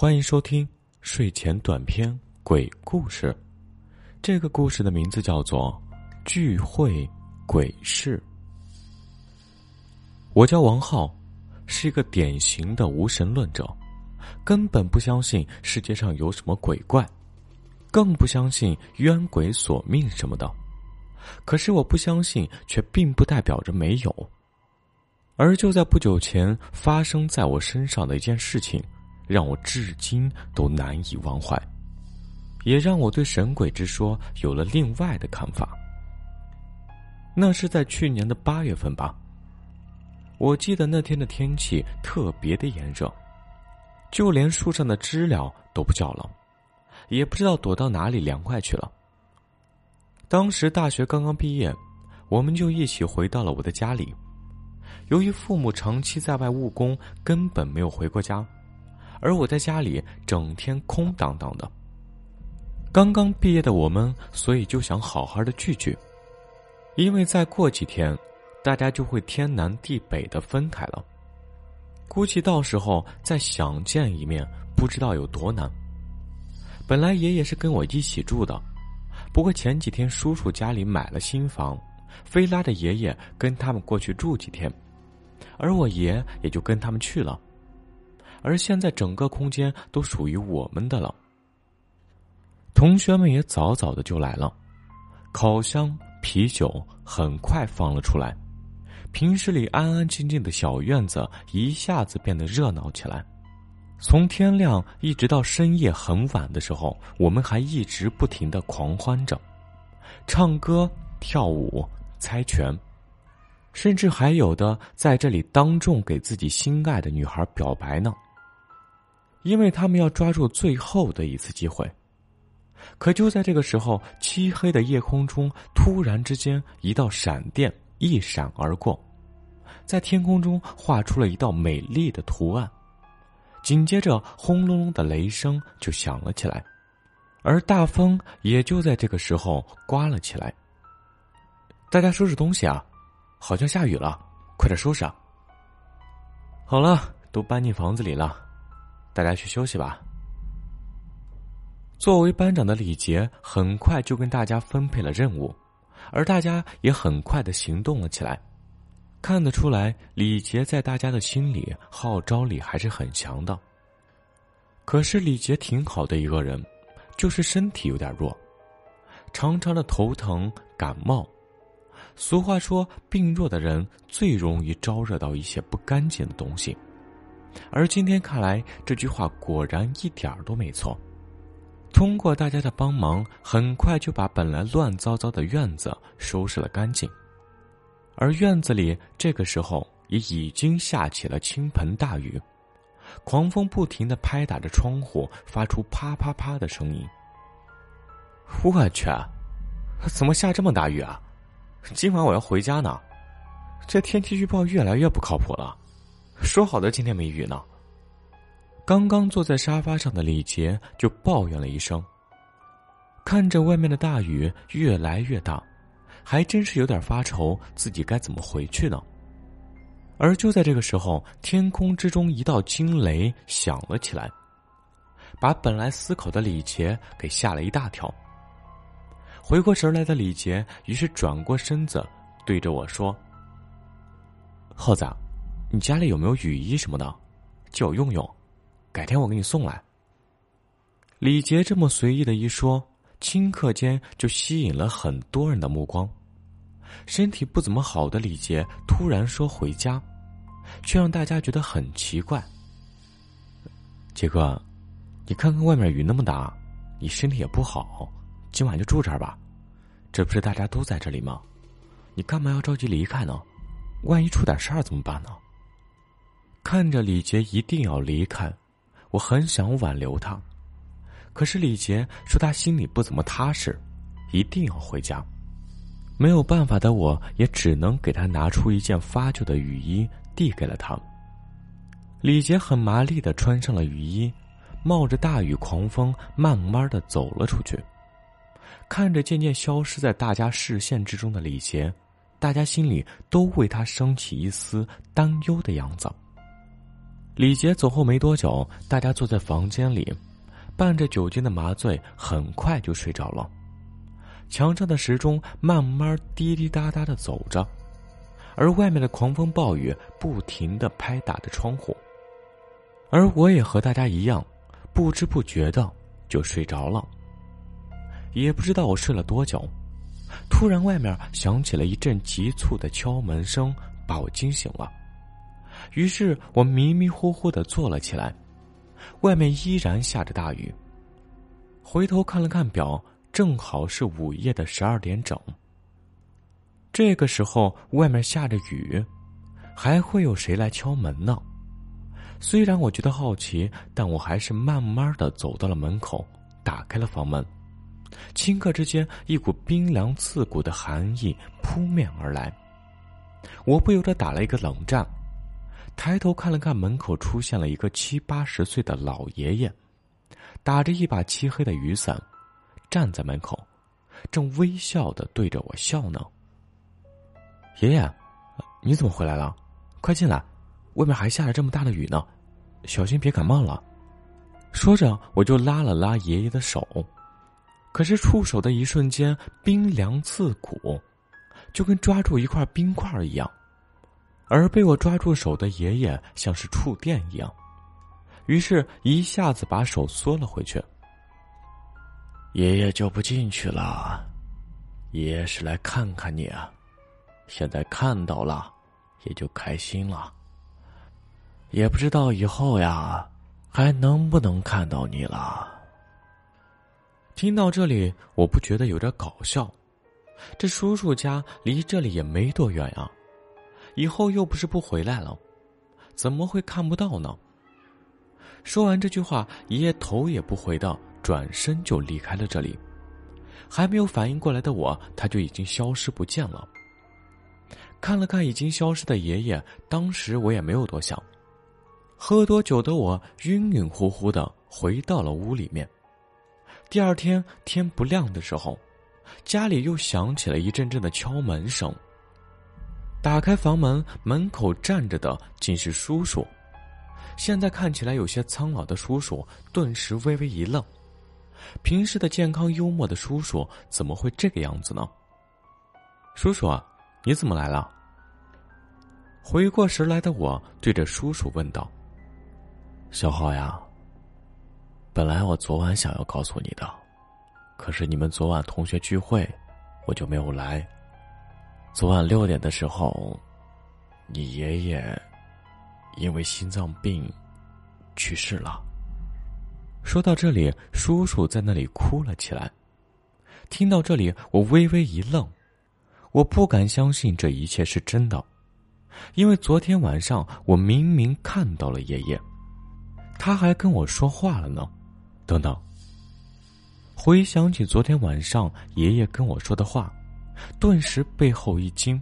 欢迎收听睡前短篇鬼故事。这个故事的名字叫做《聚会鬼事》。我叫王浩，是一个典型的无神论者，根本不相信世界上有什么鬼怪，更不相信冤鬼索命什么的。可是我不相信，却并不代表着没有。而就在不久前发生在我身上的一件事情。让我至今都难以忘怀，也让我对神鬼之说有了另外的看法。那是在去年的八月份吧。我记得那天的天气特别的炎热，就连树上的知了都不叫了，也不知道躲到哪里凉快去了。当时大学刚刚毕业，我们就一起回到了我的家里。由于父母长期在外务工，根本没有回过家。而我在家里整天空荡荡的。刚刚毕业的我们，所以就想好好的聚聚，因为再过几天，大家就会天南地北的分开了。估计到时候再想见一面，不知道有多难。本来爷爷是跟我一起住的，不过前几天叔叔家里买了新房，非拉着爷爷跟他们过去住几天，而我爷也就跟他们去了。而现在，整个空间都属于我们的了。同学们也早早的就来了，烤箱、啤酒很快放了出来。平时里安安静静的小院子一下子变得热闹起来。从天亮一直到深夜很晚的时候，我们还一直不停的狂欢着，唱歌、跳舞、猜拳，甚至还有的在这里当众给自己心爱的女孩表白呢。因为他们要抓住最后的一次机会，可就在这个时候，漆黑的夜空中突然之间，一道闪电一闪而过，在天空中画出了一道美丽的图案，紧接着轰隆隆的雷声就响了起来，而大风也就在这个时候刮了起来。大家收拾东西啊，好像下雨了，快点收拾啊。好了，都搬进房子里了。大家去休息吧。作为班长的李杰很快就跟大家分配了任务，而大家也很快的行动了起来。看得出来，李杰在大家的心里号召力还是很强的。可是李杰挺好的一个人，就是身体有点弱，常常的头疼感冒。俗话说，病弱的人最容易招惹到一些不干净的东西。而今天看来，这句话果然一点儿都没错。通过大家的帮忙，很快就把本来乱糟糟的院子收拾了干净。而院子里这个时候也已经下起了倾盆大雨，狂风不停的拍打着窗户，发出啪啪啪的声音。我去，怎么下这么大雨啊？今晚我要回家呢。这天气预报越来越不靠谱了。说好的今天没雨呢。刚刚坐在沙发上的李杰就抱怨了一声。看着外面的大雨越来越大，还真是有点发愁，自己该怎么回去呢？而就在这个时候，天空之中一道惊雷响了起来，把本来思考的李杰给吓了一大跳。回过神来的李杰于是转过身子，对着我说：“耗子。”你家里有没有雨衣什么的，借我用用，改天我给你送来。李杰这么随意的一说，顷刻间就吸引了很多人的目光。身体不怎么好的李杰突然说回家，却让大家觉得很奇怪。杰哥，你看看外面雨那么大，你身体也不好，今晚就住这儿吧。这不是大家都在这里吗？你干嘛要着急离开呢？万一出点事儿怎么办呢？看着李杰一定要离开，我很想挽留他，可是李杰说他心里不怎么踏实，一定要回家。没有办法的我，也只能给他拿出一件发旧的雨衣，递给了他。李杰很麻利的穿上了雨衣，冒着大雨狂风，慢慢的走了出去。看着渐渐消失在大家视线之中的李杰，大家心里都为他升起一丝担忧的样子。李杰走后没多久，大家坐在房间里，伴着酒精的麻醉，很快就睡着了。墙上的时钟慢慢滴滴答答的走着，而外面的狂风暴雨不停的拍打着窗户。而我也和大家一样，不知不觉的就睡着了。也不知道我睡了多久，突然外面响起了一阵急促的敲门声，把我惊醒了。于是我迷迷糊糊的坐了起来，外面依然下着大雨。回头看了看表，正好是午夜的十二点整。这个时候外面下着雨，还会有谁来敲门呢？虽然我觉得好奇，但我还是慢慢的走到了门口，打开了房门。顷刻之间，一股冰凉刺骨的寒意扑面而来，我不由得打了一个冷战。抬头看了看门口，出现了一个七八十岁的老爷爷，打着一把漆黑的雨伞，站在门口，正微笑的对着我笑呢。爷爷，你怎么回来了？快进来，外面还下着这么大的雨呢，小心别感冒了。说着，我就拉了拉爷爷的手，可是触手的一瞬间，冰凉刺骨，就跟抓住一块冰块一样。而被我抓住手的爷爷像是触电一样，于是一下子把手缩了回去。爷爷就不进去了，爷爷是来看看你啊，现在看到了，也就开心了。也不知道以后呀，还能不能看到你了。听到这里，我不觉得有点搞笑，这叔叔家离这里也没多远呀。以后又不是不回来了，怎么会看不到呢？说完这句话，爷爷头也不回的转身就离开了这里。还没有反应过来的我，他就已经消失不见了。看了看已经消失的爷爷，当时我也没有多想。喝多酒的我晕晕乎乎的回到了屋里面。第二天天不亮的时候，家里又响起了一阵阵的敲门声。打开房门，门口站着的竟是叔叔。现在看起来有些苍老的叔叔，顿时微微一愣。平时的健康幽默的叔叔，怎么会这个样子呢？叔叔，你怎么来了？回过神来的我对着叔叔问道：“小浩呀，本来我昨晚想要告诉你的，可是你们昨晚同学聚会，我就没有来。”昨晚六点的时候，你爷爷因为心脏病去世了。说到这里，叔叔在那里哭了起来。听到这里，我微微一愣，我不敢相信这一切是真的，因为昨天晚上我明明看到了爷爷，他还跟我说话了呢。等等，回想起昨天晚上爷爷跟我说的话。顿时背后一惊，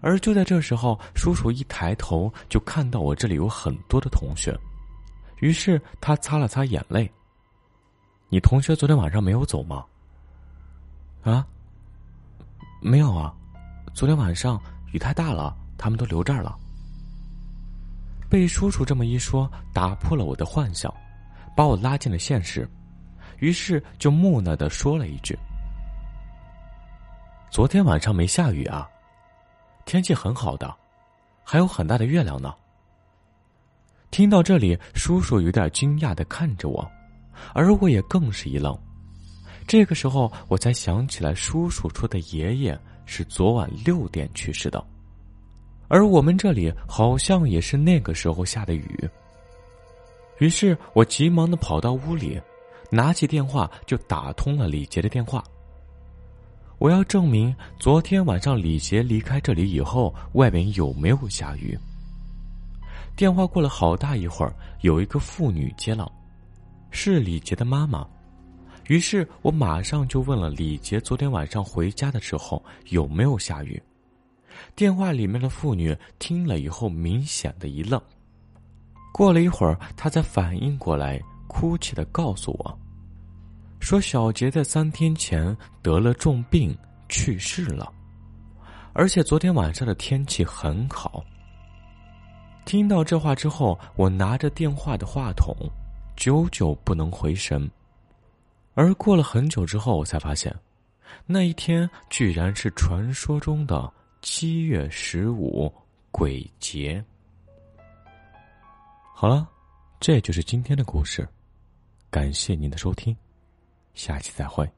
而就在这时候，叔叔一抬头就看到我这里有很多的同学，于是他擦了擦眼泪。你同学昨天晚上没有走吗？啊，没有啊，昨天晚上雨太大了，他们都留这儿了。被叔叔这么一说，打破了我的幻想，把我拉进了现实，于是就木讷的说了一句。昨天晚上没下雨啊，天气很好的，还有很大的月亮呢。听到这里，叔叔有点惊讶的看着我，而我也更是一愣。这个时候，我才想起来，叔叔说的爷爷是昨晚六点去世的，而我们这里好像也是那个时候下的雨。于是我急忙的跑到屋里，拿起电话就打通了李杰的电话。我要证明昨天晚上李杰离开这里以后，外面有没有下雨。电话过了好大一会儿，有一个妇女接了，是李杰的妈妈。于是我马上就问了李杰昨天晚上回家的时候有没有下雨。电话里面的妇女听了以后，明显的一愣。过了一会儿，她才反应过来，哭泣的告诉我。说小杰在三天前得了重病去世了，而且昨天晚上的天气很好。听到这话之后，我拿着电话的话筒，久久不能回神。而过了很久之后，我才发现，那一天居然是传说中的七月十五鬼节。好了，这就是今天的故事，感谢您的收听，下期再会。